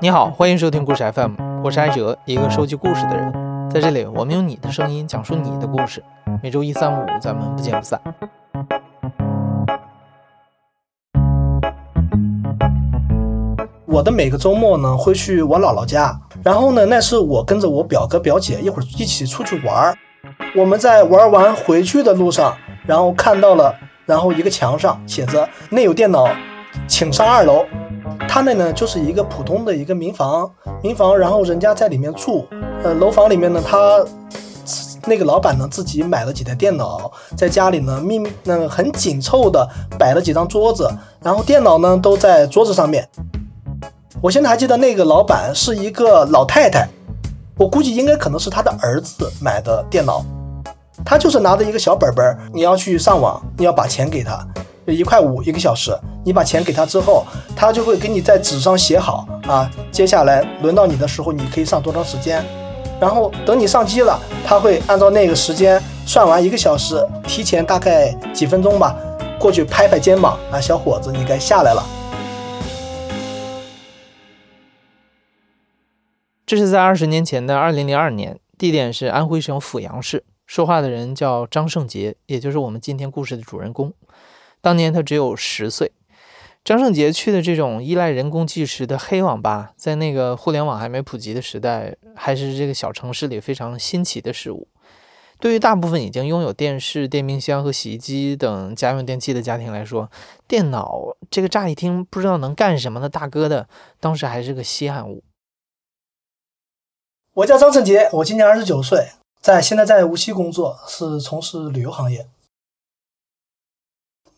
你好，欢迎收听故事 FM，我是艾哲，一个收集故事的人。在这里，我们用你的声音讲述你的故事。每周一、三、五，咱们不见不散。我的每个周末呢，会去我姥姥家，然后呢，那是我跟着我表哥表姐一会儿一起出去玩儿。我们在玩完回去的路上，然后看到了，然后一个墙上写着“内有电脑，请上二楼”。他那呢就是一个普通的一个民房，民房，然后人家在里面住，呃，楼房里面呢，他那个老板呢自己买了几台电脑，在家里呢密那个很紧凑的摆了几张桌子，然后电脑呢都在桌子上面。我现在还记得那个老板是一个老太太，我估计应该可能是他的儿子买的电脑，他就是拿着一个小本本，你要去上网，你要把钱给他。一块五一个小时，你把钱给他之后，他就会给你在纸上写好啊。接下来轮到你的时候，你可以上多长时间？然后等你上机了，他会按照那个时间算完一个小时，提前大概几分钟吧，过去拍拍肩膀啊，小伙子，你该下来了。这是在二十年前的二零零二年，地点是安徽省阜阳市，说话的人叫张胜杰，也就是我们今天故事的主人公。当年他只有十岁，张胜杰去的这种依赖人工计时的黑网吧，在那个互联网还没普及的时代，还是这个小城市里非常新奇的事物。对于大部分已经拥有电视、电冰箱和洗衣机等家用电器的家庭来说，电脑这个乍一听不知道能干什么的大哥的，当时还是个稀罕物。我叫张胜杰，我今年二十九岁，在现在在无锡工作，是从事旅游行业。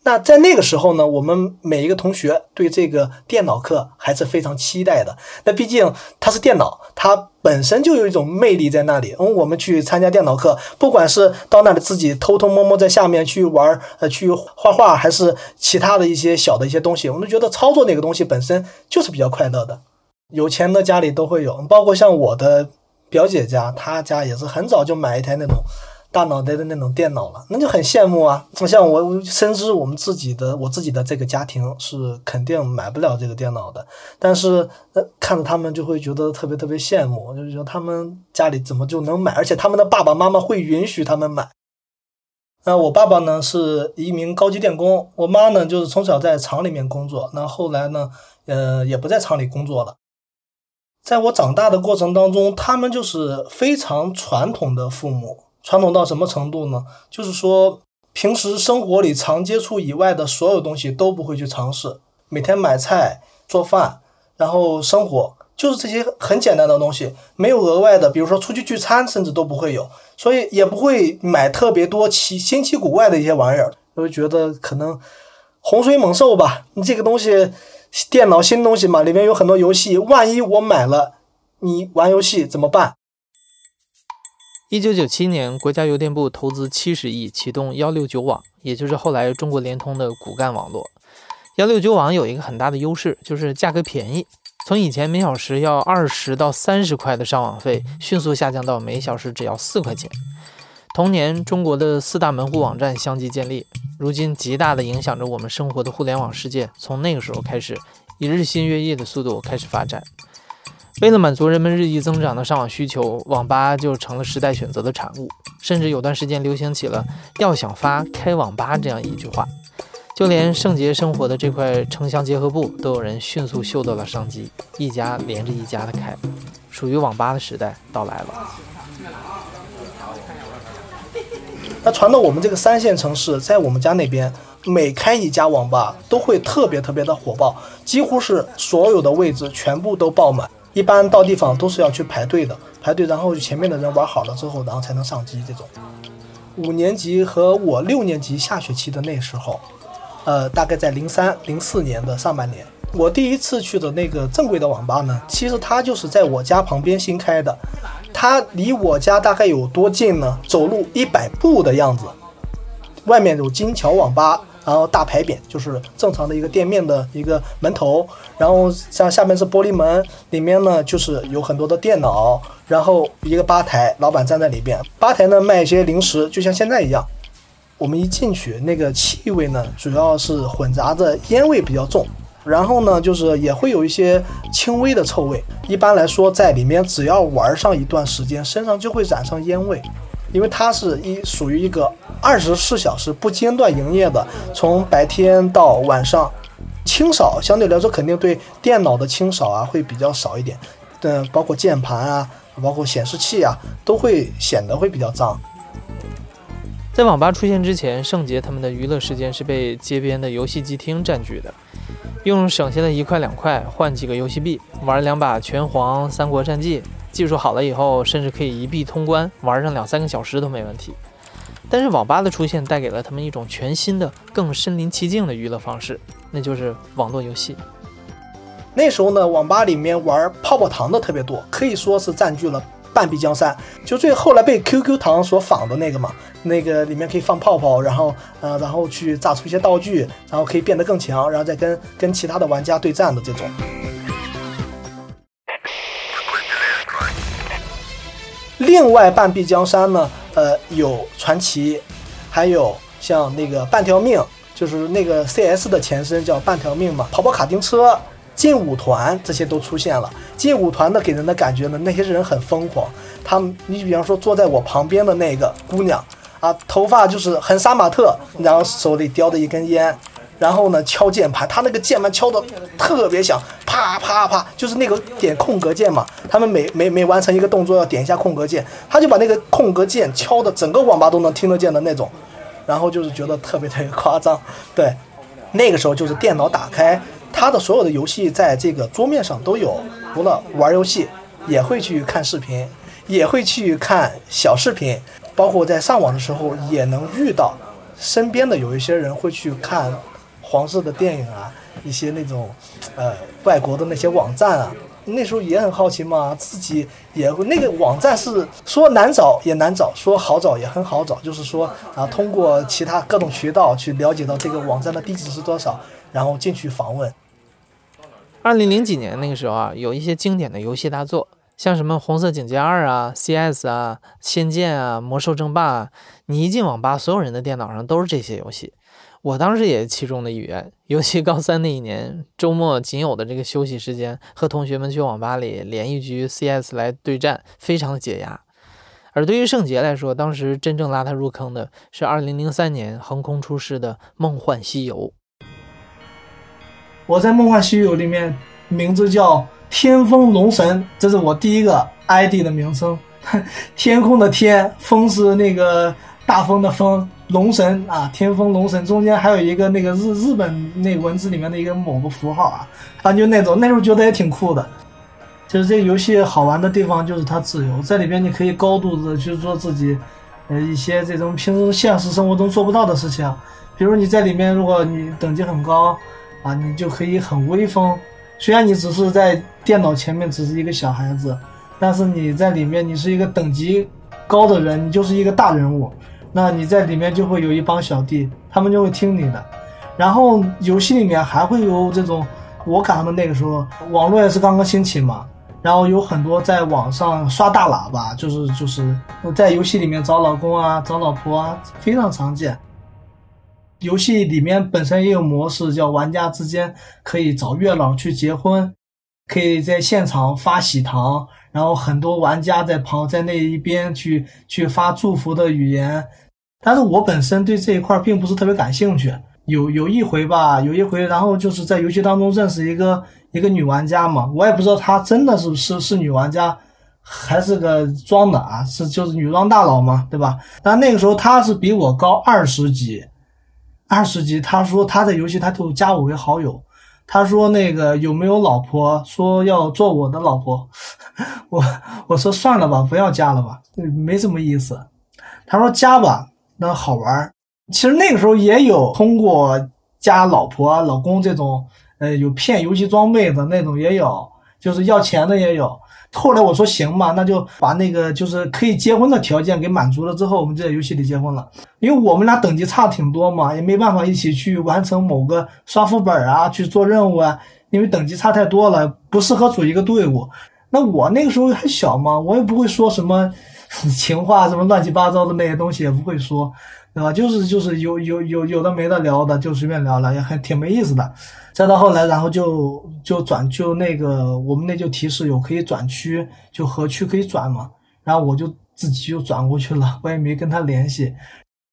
那在那个时候呢，我们每一个同学对这个电脑课还是非常期待的。那毕竟它是电脑，它本身就有一种魅力在那里。嗯，我们去参加电脑课，不管是到那里自己偷偷摸摸在下面去玩，呃，去画画，还是其他的一些小的一些东西，我们都觉得操作那个东西本身就是比较快乐的。有钱的家里都会有，包括像我的表姐家，她家也是很早就买一台那种。大脑袋的那种电脑了，那就很羡慕啊！像我深知我们自己的我自己的这个家庭是肯定买不了这个电脑的，但是呃看着他们就会觉得特别特别羡慕，就是说他们家里怎么就能买，而且他们的爸爸妈妈会允许他们买。那我爸爸呢是一名高级电工，我妈呢就是从小在厂里面工作，那后来呢呃也不在厂里工作了。在我长大的过程当中，他们就是非常传统的父母。传统到什么程度呢？就是说，平时生活里常接触以外的所有东西都不会去尝试。每天买菜、做饭，然后生活，就是这些很简单的东西，没有额外的。比如说出去聚餐，甚至都不会有，所以也不会买特别多奇新奇古怪的一些玩意儿。我就觉得可能洪水猛兽吧，你这个东西，电脑新东西嘛，里面有很多游戏，万一我买了，你玩游戏怎么办？一九九七年，国家邮电部投资七十亿启动幺六九网，也就是后来中国联通的骨干网络。幺六九网有一个很大的优势，就是价格便宜。从以前每小时要二十到三十块的上网费，迅速下降到每小时只要四块钱。同年，中国的四大门户网站相继建立，如今极大的影响着我们生活的互联网世界，从那个时候开始，以日新月异的速度开始发展。为了满足人们日益增长的上网需求，网吧就成了时代选择的产物。甚至有段时间流行起了“要想发，开网吧”这样一句话。就连圣洁生活的这块城乡结合部，都有人迅速嗅到了商机，一家连着一家的开。属于网吧的时代到来了。那传到我们这个三线城市，在我们家那边，每开一家网吧都会特别特别的火爆，几乎是所有的位置全部都爆满。一般到地方都是要去排队的，排队，然后前面的人玩好了之后，然后才能上机。这种五年级和我六年级下学期的那时候，呃，大概在零三零四年的上半年，我第一次去的那个正规的网吧呢，其实它就是在我家旁边新开的，它离我家大概有多近呢？走路一百步的样子，外面有金桥网吧。然后大牌匾就是正常的一个店面的一个门头，然后像下面是玻璃门，里面呢就是有很多的电脑，然后一个吧台，老板站在里边，吧台呢卖一些零食，就像现在一样。我们一进去，那个气味呢，主要是混杂着烟味比较重，然后呢，就是也会有一些轻微的臭味。一般来说，在里面只要玩上一段时间，身上就会染上烟味，因为它是一属于一个二十四小时不间断营业的，从白天到晚上，清扫相对来说肯定对电脑的清扫啊会比较少一点，嗯，包括键盘啊，包括显示器啊，都会显得会比较脏。在网吧出现之前，圣杰他们的娱乐时间是被街边的游戏机厅占据的，用省下的一块两块换几个游戏币，玩两把拳皇、三国战记，技术好了以后，甚至可以一币通关，玩上两三个小时都没问题。但是网吧的出现带给了他们一种全新的、更身临其境的娱乐方式，那就是网络游戏。那时候呢，网吧里面玩泡泡糖的特别多，可以说是占据了。半壁江山，就最后来被 QQ 糖所仿的那个嘛，那个里面可以放泡泡，然后呃，然后去炸出一些道具，然后可以变得更强，然后再跟跟其他的玩家对战的这种。另外半壁江山呢，呃，有传奇，还有像那个半条命，就是那个 CS 的前身叫半条命嘛，跑跑卡丁车。劲舞团这些都出现了。劲舞团的给人的感觉呢，那些人很疯狂。他们，你比方说坐在我旁边的那个姑娘啊，头发就是很杀马特，然后手里叼着一根烟，然后呢敲键盘，他那个键盘敲的特别响，啪啪啪，就是那个点空格键嘛。他们每每每完成一个动作要点一下空格键，他就把那个空格键敲的整个网吧都能听得见的那种，然后就是觉得特别特别夸张。对，那个时候就是电脑打开。他的所有的游戏在这个桌面上都有，除了玩游戏，也会去看视频，也会去看小视频，包括在上网的时候也能遇到身边的有一些人会去看黄色的电影啊，一些那种呃外国的那些网站啊，那时候也很好奇嘛，自己也会那个网站是说难找也难找，说好找也很好找，就是说啊通过其他各种渠道去了解到这个网站的地址是多少，然后进去访问。二零零几年那个时候啊，有一些经典的游戏大作，像什么《红色警戒二》啊、CS 啊、《仙剑》啊、《魔兽争霸》啊，你一进网吧，所有人的电脑上都是这些游戏。我当时也是其中的一员。尤其高三那一年，周末仅有的这个休息时间，和同学们去网吧里连一局 CS 来对战，非常的解压。而对于圣杰来说，当时真正拉他入坑的是二零零三年横空出世的《梦幻西游》。我在《梦幻西游》里面名字叫天风龙神，这是我第一个 ID 的名称。天空的天，风是那个大风的风，龙神啊，天风龙神中间还有一个那个日日本那文字里面的一个某个符号啊，反正就那种，那时候觉得也挺酷的。就是这个游戏好玩的地方就是它自由，在里边你可以高度的去做自己，呃一些这种平时现实生活中做不到的事情，比如你在里面，如果你等级很高。啊，你就可以很威风。虽然你只是在电脑前面只是一个小孩子，但是你在里面你是一个等级高的人，你就是一个大人物。那你在里面就会有一帮小弟，他们就会听你的。然后游戏里面还会有这种，我赶上的那个时候网络也是刚刚兴起嘛，然后有很多在网上刷大喇叭，就是就是在游戏里面找老公啊、找老婆啊，非常常见。游戏里面本身也有模式，叫玩家之间可以找月老去结婚，可以在现场发喜糖，然后很多玩家在旁在那一边去去发祝福的语言。但是我本身对这一块并不是特别感兴趣。有有一回吧，有一回，然后就是在游戏当中认识一个一个女玩家嘛，我也不知道她真的是是是女玩家，还是个装的啊，是就是女装大佬嘛，对吧？但那个时候她是比我高二十级。二十级，他说他在游戏，他就加我为好友。他说那个有没有老婆，说要做我的老婆。我我说算了吧，不要加了吧，没什么意思。他说加吧，那好玩。其实那个时候也有通过加老婆、老公这种，呃，有骗游戏装备的那种也有，就是要钱的也有。后来我说行嘛，那就把那个就是可以结婚的条件给满足了之后，我们就在游戏里结婚了。因为我们俩等级差挺多嘛，也没办法一起去完成某个刷副本啊，去做任务啊，因为等级差太多了，不适合组一个队伍。那我那个时候还小嘛，我也不会说什么 情话什么乱七八糟的那些东西也不会说，对吧？就是就是有有有有的没的聊的，就随便聊了，也还挺没意思的。再到后来，然后就就转就那个我们那就提示有可以转区，就合区可以转嘛，然后我就自己就转过去了，我也没跟他联系。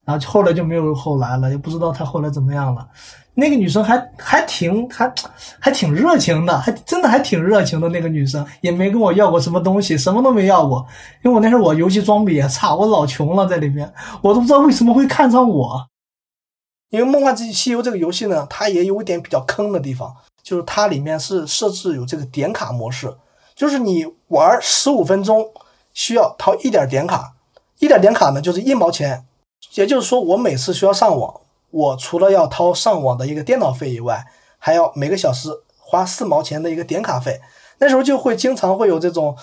然后后来就没有后来了，也不知道他后来怎么样了。那个女生还还挺还还挺热情的，还真的还挺热情的。那个女生也没跟我要过什么东西，什么都没要过。因为我那时候我游戏装备也差，我老穷了在里面，我都不知道为什么会看上我。因为《梦幻西游》这个游戏呢，它也有一点比较坑的地方，就是它里面是设置有这个点卡模式，就是你玩十五分钟需要掏一点点卡，一点点卡呢就是一毛钱。也就是说，我每次需要上网，我除了要掏上网的一个电脑费以外，还要每个小时花四毛钱的一个点卡费。那时候就会经常会有这种，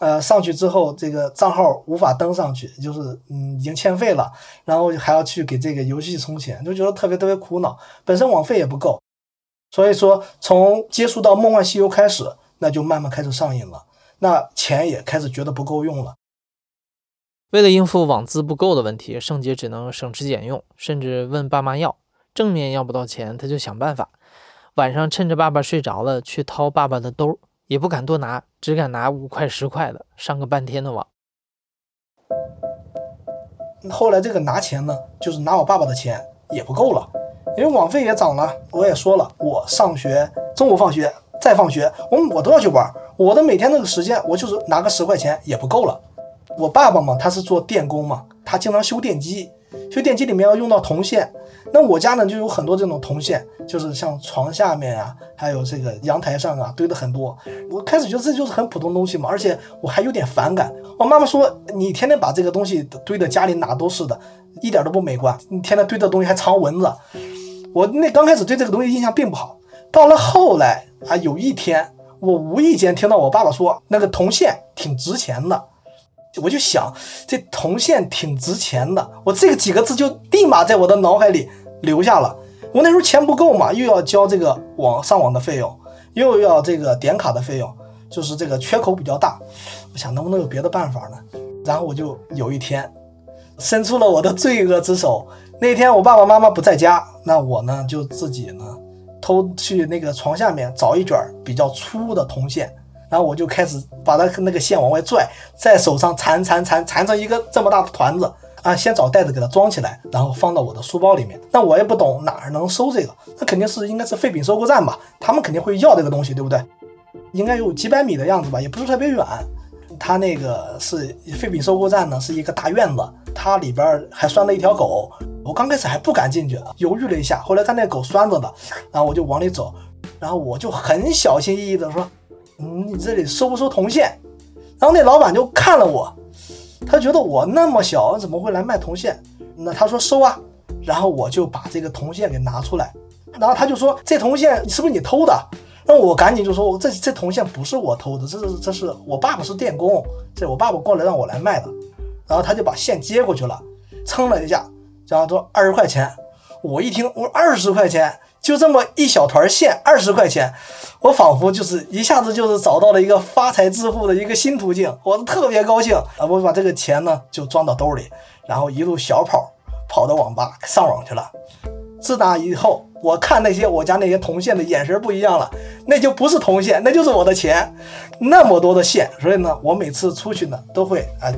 呃，上去之后这个账号无法登上去，就是嗯已经欠费了，然后还要去给这个游戏充钱，就觉得特别特别苦恼。本身网费也不够，所以说从接触到《梦幻西游》开始，那就慢慢开始上瘾了，那钱也开始觉得不够用了。为了应付网资不够的问题，圣杰只能省吃俭用，甚至问爸妈要。正面要不到钱，他就想办法。晚上趁着爸爸睡着了，去掏爸爸的兜，也不敢多拿，只敢拿五块十块的，上个半天的网。后来这个拿钱呢，就是拿我爸爸的钱也不够了，因为网费也涨了。我也说了，我上学中午放学再放学，我我都要去玩。我的每天那个时间，我就是拿个十块钱也不够了。我爸爸嘛，他是做电工嘛，他经常修电机，修电机里面要用到铜线。那我家呢就有很多这种铜线，就是像床下面啊，还有这个阳台上啊堆的很多。我开始觉得这就是很普通东西嘛，而且我还有点反感。我妈妈说你天天把这个东西堆的家里哪都是的，一点都不美观。你天天堆的东西还藏蚊子。我那刚开始对这个东西印象并不好，到了后来啊，有一天我无意间听到我爸爸说那个铜线挺值钱的。我就想，这铜线挺值钱的，我这个几个字就立马在我的脑海里留下了。我那时候钱不够嘛，又要交这个网上网的费用，又要这个点卡的费用，就是这个缺口比较大。我想能不能有别的办法呢？然后我就有一天伸出了我的罪恶之手。那天我爸爸妈妈不在家，那我呢就自己呢偷去那个床下面找一卷比较粗的铜线。然后我就开始把它那个线往外拽，在手上缠缠缠缠成一个这么大的团子啊！先找袋子给它装起来，然后放到我的书包里面。那我也不懂哪儿能收这个，那肯定是应该是废品收购站吧？他们肯定会要这个东西，对不对？应该有几百米的样子吧，也不是特别远。它那个是废品收购站呢，是一个大院子，它里边还拴了一条狗。我刚开始还不敢进去，犹豫了一下，后来看那狗拴着的，然后我就往里走，然后我就很小心翼翼的说。嗯，你这里收不收铜线？然后那老板就看了我，他觉得我那么小，怎么会来卖铜线？那他说收啊。然后我就把这个铜线给拿出来，然后他就说这铜线是不是你偷的？那我赶紧就说，这这铜线不是我偷的，这是这是我爸爸是电工，这我爸爸过来让我来卖的。然后他就把线接过去了，称了一下，然后说二十块钱。我一听，我说二十块钱。就这么一小团线，二十块钱，我仿佛就是一下子就是找到了一个发财致富的一个新途径，我特别高兴啊！我把这个钱呢就装到兜里，然后一路小跑跑到网吧上网去了。自打以后，我看那些我家那些铜线的眼神不一样了，那就不是铜线，那就是我的钱，那么多的线，所以呢，我每次出去呢都会啊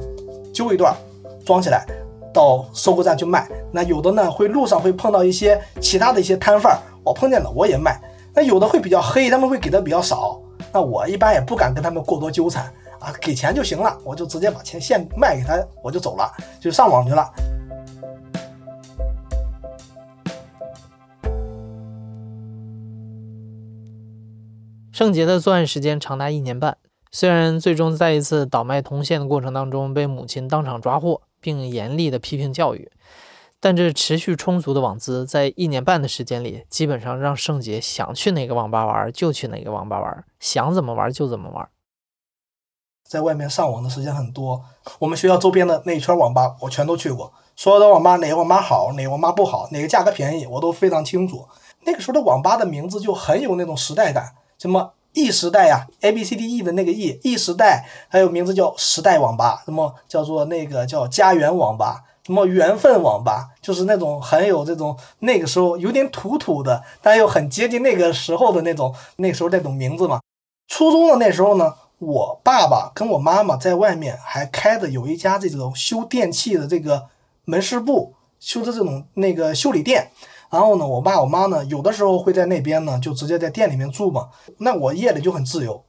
揪一段装起来，到收购站去卖。那有的呢会路上会碰到一些其他的一些摊贩。我碰见了，我也卖。那有的会比较黑，他们会给的比较少。那我一般也不敢跟他们过多纠缠啊，给钱就行了，我就直接把钱现卖给他，我就走了，就上网去了。圣杰的作案时间长达一年半，虽然最终在一次倒卖铜线的过程当中被母亲当场抓获，并严厉的批评教育。但这持续充足的网资，在一年半的时间里，基本上让圣杰想去哪个网吧玩就去哪个网吧玩，想怎么玩就怎么玩。在外面上网的时间很多，我们学校周边的那一圈网吧我全都去过，所有的网吧哪个网吧好，哪个网吧不好，哪个价格便宜，我都非常清楚。那个时候的网吧的名字就很有那种时代感，什么 E 时代呀，A B C D E 的那个 E，E 时代还有名字叫时代网吧，什么叫做那个叫家园网吧，什么缘分网吧，就是那种很有这种那个时候有点土土的，但又很接近那个时候的那种那时候那种名字嘛。初中的那时候呢，我爸爸跟我妈妈在外面还开的有一家这种修电器的这个门市部，修的这种那个修理店。然后呢，我爸我妈呢，有的时候会在那边呢，就直接在店里面住嘛。那我夜里就很自由，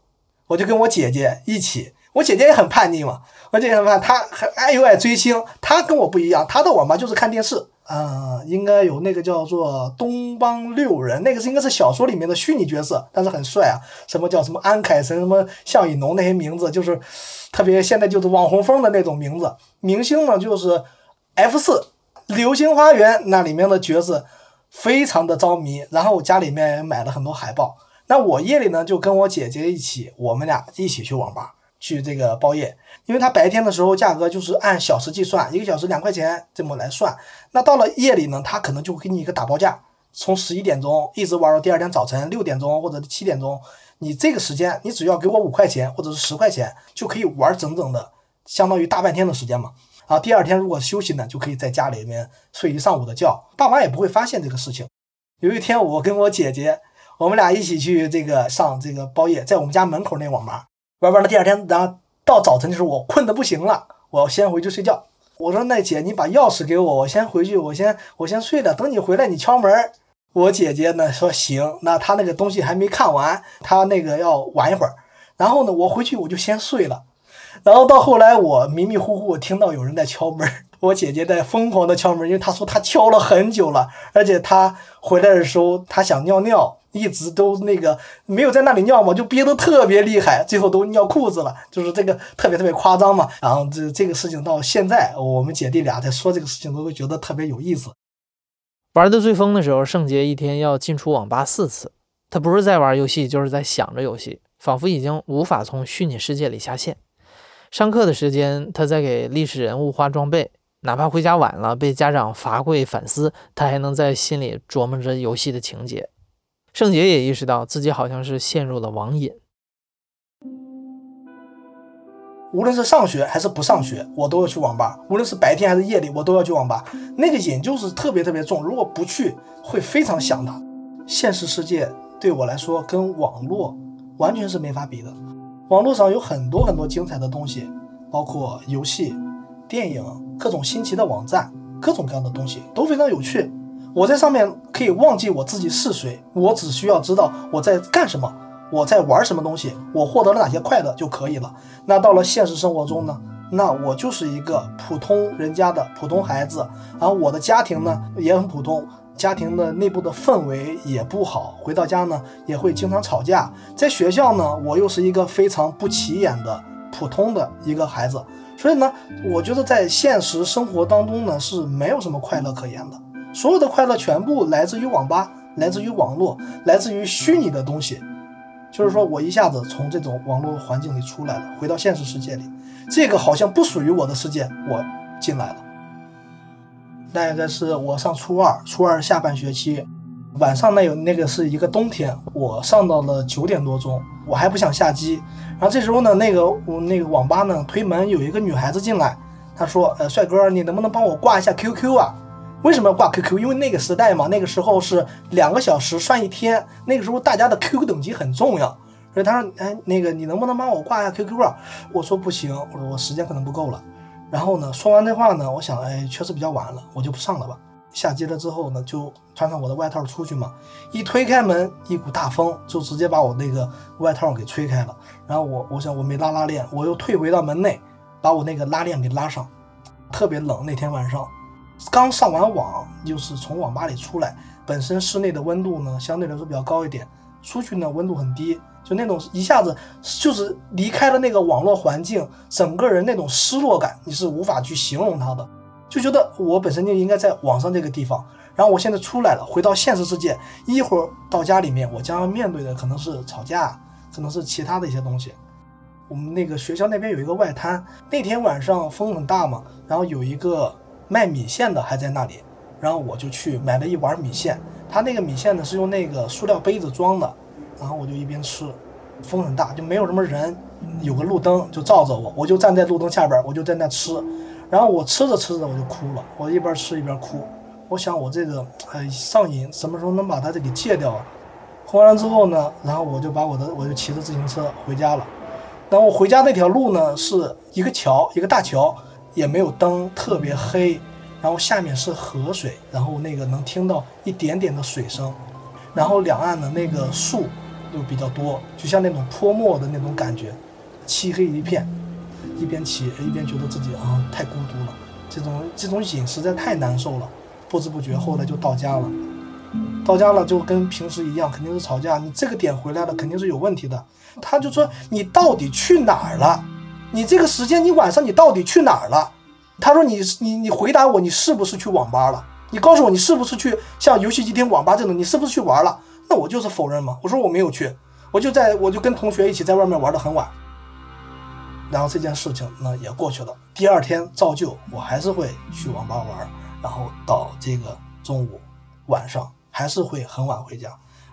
我就跟我姐姐一起。我姐姐也很叛逆嘛，我姐姐很叛，她很爱又爱追星。她跟我不一样，她的网吧就是看电视。嗯，应该有那个叫做东邦六人，那个是应该是小说里面的虚拟角色，但是很帅啊。什么叫什么安凯神，什么向以农那些名字，就是特别现在就是网红风的那种名字。明星呢就是 F 四流星花园那里面的角色。非常的着迷，然后我家里面也买了很多海报。那我夜里呢，就跟我姐姐一起，我们俩一起去网吧去这个包夜，因为他白天的时候价格就是按小时计算，一个小时两块钱这么来算。那到了夜里呢，他可能就会给你一个打包价，从十一点钟一直玩到第二天早晨六点钟或者七点钟，你这个时间你只要给我五块钱或者是十块钱，就可以玩整整的，相当于大半天的时间嘛。然后第二天如果休息呢，就可以在家里面睡一上午的觉，爸妈也不会发现这个事情。有一天，我跟我姐姐，我们俩一起去这个上这个包夜，在我们家门口那网吧玩完了。第二天，然后到早晨的时候，我困得不行了，我要先回去睡觉。我说：“那姐，你把钥匙给我，我先回去，我先我先睡了，等你回来你敲门。”我姐姐呢说：“行。”那她那个东西还没看完，她那个要玩一会儿。然后呢，我回去我就先睡了。然后到后来，我迷迷糊糊听到有人在敲门，我姐姐在疯狂的敲门，因为她说她敲了很久了，而且她回来的时候她想尿尿，一直都那个没有在那里尿嘛，就憋得特别厉害，最后都尿裤子了，就是这个特别特别夸张嘛。然后这这个事情到现在，我们姐弟俩在说这个事情，都会觉得特别有意思。玩的最疯的时候，圣杰一天要进出网吧四次，他不是在玩游戏，就是在想着游戏，仿佛已经无法从虚拟世界里下线。上课的时间，他在给历史人物画装备，哪怕回家晚了被家长罚跪反思，他还能在心里琢磨着游戏的情节。圣杰也意识到自己好像是陷入了网瘾。无论是上学还是不上学，我都要去网吧；无论是白天还是夜里，我都要去网吧。那个瘾就是特别特别重，如果不去，会非常想他。现实世界对我来说，跟网络完全是没法比的。网络上有很多很多精彩的东西，包括游戏、电影、各种新奇的网站，各种各样的东西都非常有趣。我在上面可以忘记我自己是谁，我只需要知道我在干什么，我在玩什么东西，我获得了哪些快乐就可以了。那到了现实生活中呢？那我就是一个普通人家的普通孩子，然后我的家庭呢也很普通。家庭的内部的氛围也不好，回到家呢也会经常吵架。在学校呢，我又是一个非常不起眼的普通的一个孩子，所以呢，我觉得在现实生活当中呢是没有什么快乐可言的。所有的快乐全部来自于网吧，来自于网络，来自于虚拟的东西。就是说我一下子从这种网络环境里出来了，回到现实世界里，这个好像不属于我的世界，我进来了。大概是我上初二，初二下半学期，晚上那有那个是一个冬天，我上到了九点多钟，我还不想下机。然后这时候呢，那个那个网吧呢推门有一个女孩子进来，她说：“呃，帅哥，你能不能帮我挂一下 QQ 啊？为什么要挂 QQ？因为那个时代嘛，那个时候是两个小时算一天，那个时候大家的 QQ 等级很重要。所以他说：哎，那个你能不能帮我挂一下 QQ 啊？我说不行，我说我时间可能不够了。”然后呢，说完这话呢，我想，哎，确实比较晚了，我就不上了吧。下机了之后呢，就穿上我的外套出去嘛。一推开门，一股大风就直接把我那个外套给吹开了。然后我，我想我没拉拉链，我又退回到门内，把我那个拉链给拉上。特别冷，那天晚上刚上完网，就是从网吧里出来，本身室内的温度呢相对来说比较高一点，出去呢温度很低。就那种一下子就是离开了那个网络环境，整个人那种失落感，你是无法去形容它的。就觉得我本身就应该在网上这个地方，然后我现在出来了，回到现实世界，一会儿到家里面，我将要面对的可能是吵架，可能是其他的一些东西。我们那个学校那边有一个外滩，那天晚上风很大嘛，然后有一个卖米线的还在那里，然后我就去买了一碗米线，他那个米线呢是用那个塑料杯子装的。然后我就一边吃，风很大，就没有什么人，有个路灯就照着我，我就站在路灯下边，我就在那吃，然后我吃着吃着我就哭了，我一边吃一边哭，我想我这个哎上瘾什么时候能把它这给戒掉啊？哭完了之后呢，然后我就把我的我就骑着自行车回家了，然后我回家那条路呢是一个桥，一个大桥，也没有灯，特别黑，然后下面是河水，然后那个能听到一点点的水声，然后两岸的那个树。就比较多，就像那种泼墨的那种感觉，漆黑一片，一边骑一边觉得自己啊太孤独了，这种这种瘾实在太难受了，不知不觉后来就到家了，到家了就跟平时一样，肯定是吵架。你这个点回来了，肯定是有问题的。他就说你到底去哪儿了？你这个时间你晚上你到底去哪儿了？他说你你你回答我，你是不是去网吧了？你告诉我你是不是去像游戏机厅、网吧这种，你是不是去玩了？那我就是否认嘛，我说我没有去，我就在我就跟同学一起在外面玩的很晚，然后这件事情呢也过去了。第二天照旧，我还是会去网吧玩，然后到这个中午、晚上还是会很晚回家，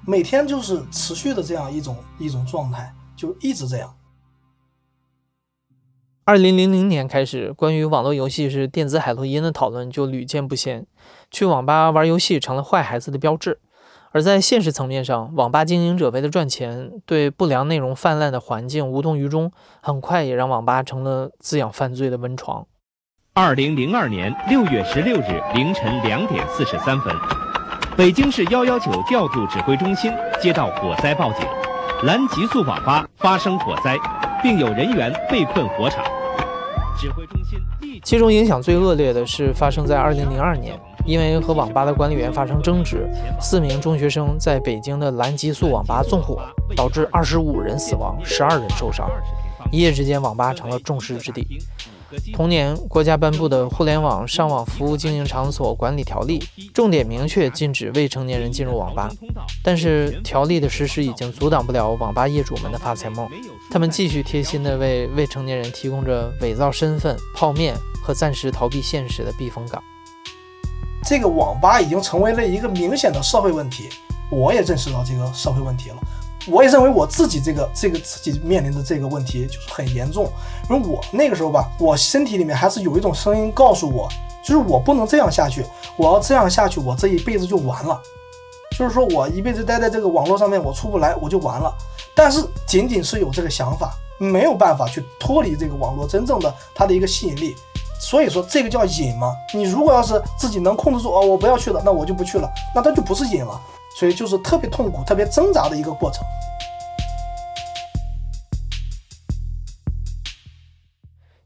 每天就是持续的这样一种一种状态，就一直这样。二零零零年开始，关于网络游戏是电子海洛因的讨论就屡见不鲜，去网吧玩游戏成了坏孩子的标志。而在现实层面上，网吧经营者为了赚钱，对不良内容泛滥的环境无动于衷，很快也让网吧成了滋养犯罪的温床。二零零二年六月十六日凌晨两点四十三分，北京市幺幺九调度指挥中心接到火灾报警，蓝极速网吧发生火灾，并有人员被困火场。指挥中心其中影响最恶劣的是发生在二零零二年。因为和网吧的管理员发生争执，四名中学生在北京的蓝极速网吧纵火，导致二十五人死亡，十二人受伤。一夜之间，网吧成了众矢之的。同年，国家颁布的《互联网上网服务经营场所管理条例》重点明确禁止未成年人进入网吧。但是，条例的实施已经阻挡不了网吧业主们的发财梦，他们继续贴心地为未成年人提供着伪造身份、泡面和暂时逃避现实的避风港。这个网吧已经成为了一个明显的社会问题，我也认识到这个社会问题了，我也认为我自己这个这个自己面临的这个问题就是很严重。因为我那个时候吧，我身体里面还是有一种声音告诉我，就是我不能这样下去，我要这样下去，我这一辈子就完了。就是说我一辈子待在这个网络上面，我出不来，我就完了。但是仅仅是有这个想法，没有办法去脱离这个网络真正的它的一个吸引力。所以说这个叫瘾吗？你如果要是自己能控制住哦，我不要去了，那我就不去了，那它就不是瘾了。所以就是特别痛苦、特别挣扎的一个过程。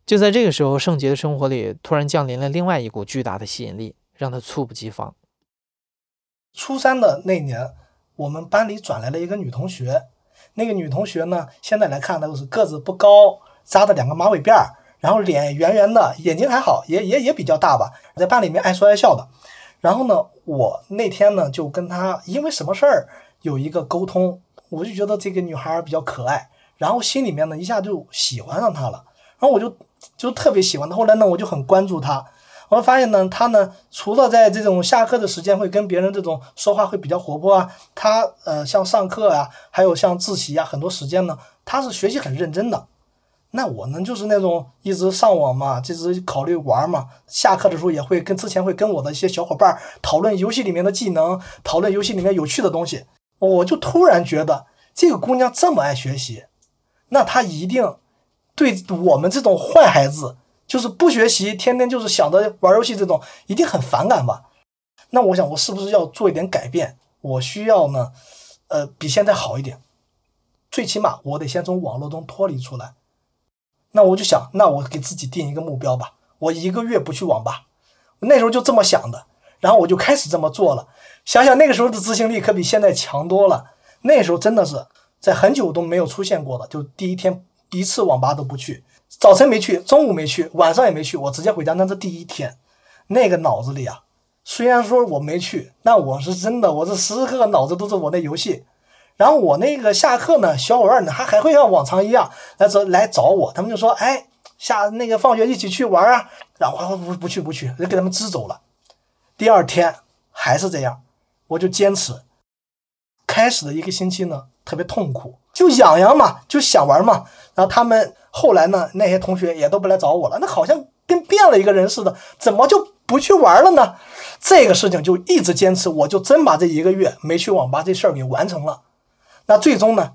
就在这个时候，圣洁的生活里突然降临了另外一股巨大的吸引力，让他猝不及防。初三的那年，我们班里转来了一个女同学，那个女同学呢，现在来看都是个子不高，扎着两个马尾辫儿。然后脸圆圆的，眼睛还好，也也也比较大吧，在班里面爱说爱笑的。然后呢，我那天呢就跟她因为什么事儿有一个沟通，我就觉得这个女孩比较可爱，然后心里面呢一下就喜欢上她了。然后我就就特别喜欢她。后来呢，我就很关注她，我发现呢，她呢除了在这种下课的时间会跟别人这种说话会比较活泼啊，她呃像上课啊，还有像自习啊，很多时间呢，她是学习很认真的。那我呢，就是那种一直上网嘛，就是考虑玩嘛。下课的时候也会跟之前会跟我的一些小伙伴讨论游戏里面的技能，讨论游戏里面有趣的东西。我就突然觉得这个姑娘这么爱学习，那她一定对我们这种坏孩子，就是不学习，天天就是想着玩游戏这种，一定很反感吧？那我想，我是不是要做一点改变？我需要呢，呃，比现在好一点。最起码我得先从网络中脱离出来。那我就想，那我给自己定一个目标吧，我一个月不去网吧。那时候就这么想的，然后我就开始这么做了。想想那个时候的执行力可比现在强多了。那时候真的是在很久都没有出现过的，就第一天一次网吧都不去，早晨没去，中午没去，晚上也没去，我直接回家。那是第一天，那个脑子里啊，虽然说我没去，那我是真的，我是时时刻刻脑子都是我那游戏。然后我那个下课呢，小伙伴呢还还会像往常一样来找来找我，他们就说：“哎，下那个放学一起去玩啊。”然后我不不去不去，就给他们支走了。第二天还是这样，我就坚持。开始的一个星期呢，特别痛苦，就痒痒嘛，就想玩嘛。然后他们后来呢，那些同学也都不来找我了，那好像跟变了一个人似的，怎么就不去玩了呢？这个事情就一直坚持，我就真把这一个月没去网吧这事儿给完成了。那最终呢，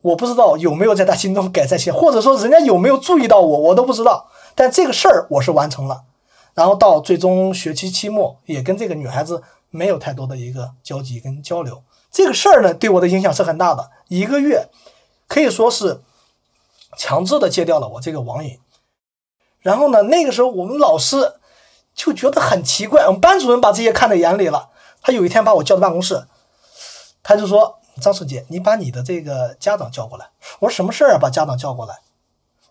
我不知道有没有在他心中改善些，或者说人家有没有注意到我，我都不知道。但这个事儿我是完成了。然后到最终学期期末，也跟这个女孩子没有太多的一个交集跟交流。这个事儿呢，对我的影响是很大的。一个月可以说是强制的戒掉了我这个网瘾。然后呢，那个时候我们老师就觉得很奇怪，我们班主任把这些看在眼里了。他有一天把我叫到办公室，他就说：“张书记，你把你的这个家长叫过来。”我说：“什么事儿啊？把家长叫过来。”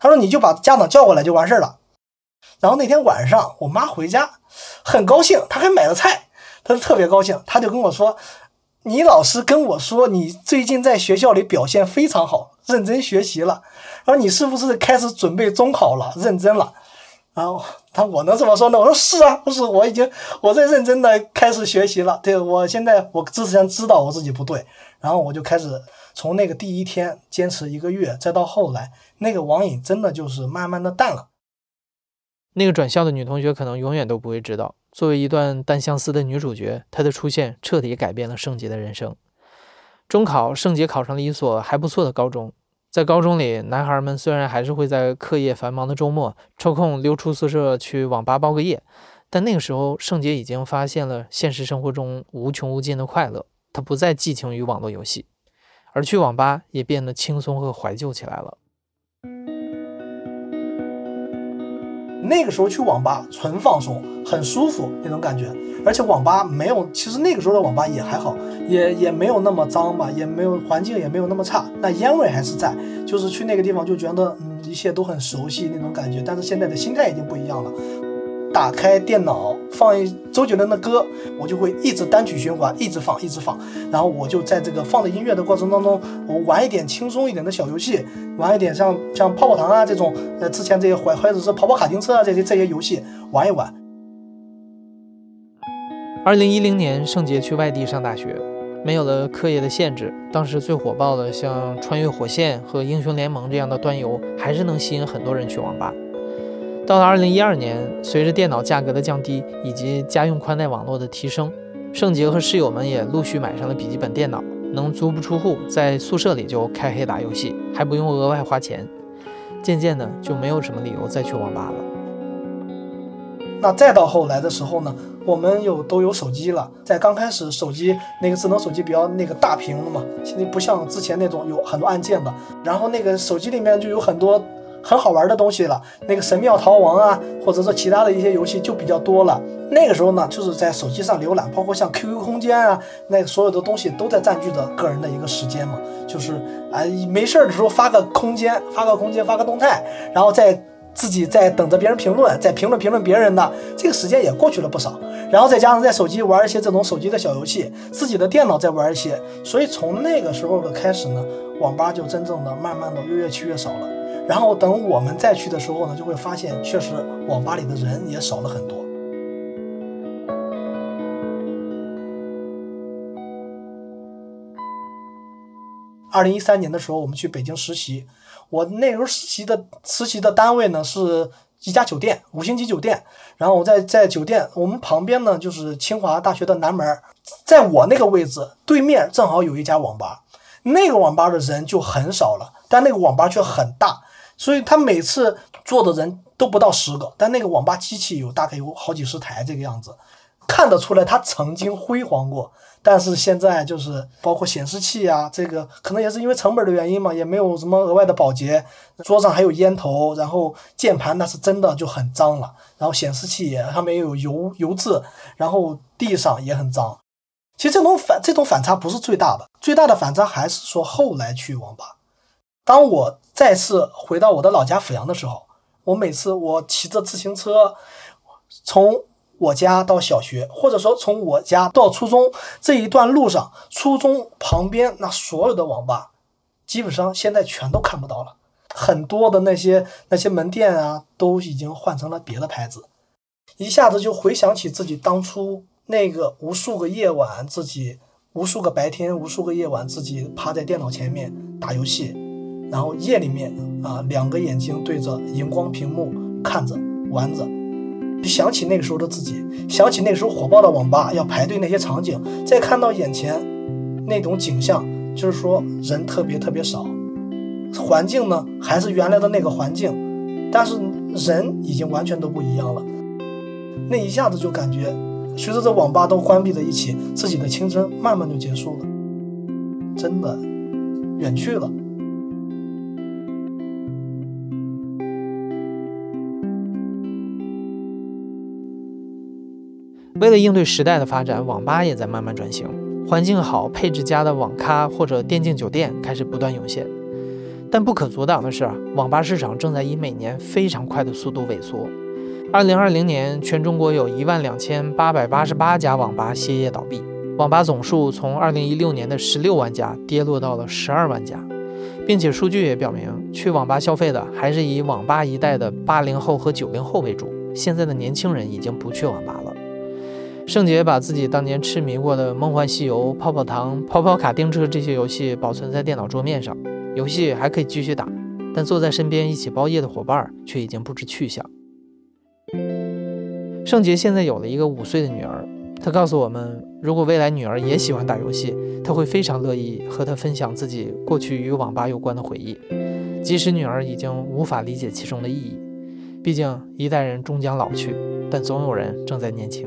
他说：“你就把家长叫过来就完事儿了。”然后那天晚上，我妈回家，很高兴，她还买了菜，她特别高兴，她就跟我说：“你老师跟我说，你最近在学校里表现非常好，认真学习了。然后你是不是开始准备中考了，认真了？”然后他我能这么说呢？我说是啊，不是我已经我在认真的开始学习了。对我现在我之前知道我自己不对，然后我就开始从那个第一天坚持一个月，再到后来那个网瘾真的就是慢慢的淡了。那个转校的女同学可能永远都不会知道，作为一段单相思的女主角，她的出现彻底改变了圣洁的人生。中考，圣洁考上了一所还不错的高中。在高中里，男孩们虽然还是会在课业繁忙的周末抽空溜出宿舍去网吧包个夜，但那个时候，圣洁已经发现了现实生活中无穷无尽的快乐。他不再寄情于网络游戏，而去网吧也变得轻松和怀旧起来了。那个时候去网吧纯放松，很舒服那种感觉，而且网吧没有，其实那个时候的网吧也还好，也也没有那么脏吧，也没有环境也没有那么差，那烟味还是在，就是去那个地方就觉得嗯一切都很熟悉那种感觉，但是现在的心态已经不一样了。打开电脑放一周杰伦的歌，我就会一直单曲循环，一直放，一直放。然后我就在这个放的音乐的过程当中，我玩一点轻松一点的小游戏，玩一点像像泡泡糖啊这种，呃，之前这些怀或者是跑跑卡丁车啊这些这些游戏玩一玩。二零一零年，圣杰去外地上大学，没有了课业的限制，当时最火爆的像穿越火线和英雄联盟这样的端游，还是能吸引很多人去网吧。到了二零一二年，随着电脑价格的降低以及家用宽带网络的提升，圣杰和室友们也陆续买上了笔记本电脑，能足不出户，在宿舍里就开黑打游戏，还不用额外花钱。渐渐的，就没有什么理由再去网吧了。那再到后来的时候呢，我们有都有手机了，在刚开始手机那个智能手机比较那个大屏的嘛，现在不像之前那种有很多按键的，然后那个手机里面就有很多。很好玩的东西了，那个神庙逃亡啊，或者说其他的一些游戏就比较多了。那个时候呢，就是在手机上浏览，包括像 QQ 空间啊，那个所有的东西都在占据着个人的一个时间嘛。就是啊，没事儿的时候发个空间，发个空间，发个动态，然后再自己在等着别人评论，在评论评论别人的，这个时间也过去了不少。然后再加上在手机玩一些这种手机的小游戏，自己的电脑在玩一些，所以从那个时候的开始呢，网吧就真正的慢慢的越越去越少了。然后等我们再去的时候呢，就会发现确实网吧里的人也少了很多。二零一三年的时候，我们去北京实习，我那时候实习的实习的单位呢是一家酒店，五星级酒店。然后我在在酒店，我们旁边呢就是清华大学的南门，在我那个位置对面正好有一家网吧，那个网吧的人就很少了，但那个网吧却很大。所以他每次坐的人都不到十个，但那个网吧机器有大概有好几十台这个样子，看得出来他曾经辉煌过。但是现在就是包括显示器啊，这个可能也是因为成本的原因嘛，也没有什么额外的保洁，桌上还有烟头，然后键盘那是真的就很脏了，然后显示器也上面有油油渍，然后地上也很脏。其实这种反这种反差不是最大的，最大的反差还是说后来去网吧。当我再次回到我的老家阜阳的时候，我每次我骑着自行车从我家到小学，或者说从我家到初中这一段路上，初中旁边那所有的网吧，基本上现在全都看不到了。很多的那些那些门店啊，都已经换成了别的牌子。一下子就回想起自己当初那个无数个夜晚，自己无数个白天，无数个夜晚，自己趴在电脑前面。打游戏，然后夜里面啊两个眼睛对着荧光屏幕看着玩着，想起那个时候的自己，想起那时候火爆的网吧要排队那些场景，再看到眼前那种景象，就是说人特别特别少，环境呢还是原来的那个环境，但是人已经完全都不一样了，那一下子就感觉。随着这网吧都关闭在一起，自己的青春慢慢就结束了，真的远去了。为了应对时代的发展，网吧也在慢慢转型，环境好、配置佳的网咖或者电竞酒店开始不断涌现。但不可阻挡的是，网吧市场正在以每年非常快的速度萎缩。二零二零年，全中国有一万两千八百八十八家网吧歇业倒闭，网吧总数从二零一六年的十六万家跌落到了十二万家，并且数据也表明，去网吧消费的还是以网吧一代的八零后和九零后为主，现在的年轻人已经不去网吧了。圣杰把自己当年痴迷过的《梦幻西游》《泡泡糖》《跑跑卡丁车》这些游戏保存在电脑桌面上，游戏还可以继续打，但坐在身边一起包夜的伙伴却已经不知去向。圣杰现在有了一个五岁的女儿，他告诉我们，如果未来女儿也喜欢打游戏，他会非常乐意和她分享自己过去与网吧有关的回忆，即使女儿已经无法理解其中的意义。毕竟一代人终将老去，但总有人正在年轻。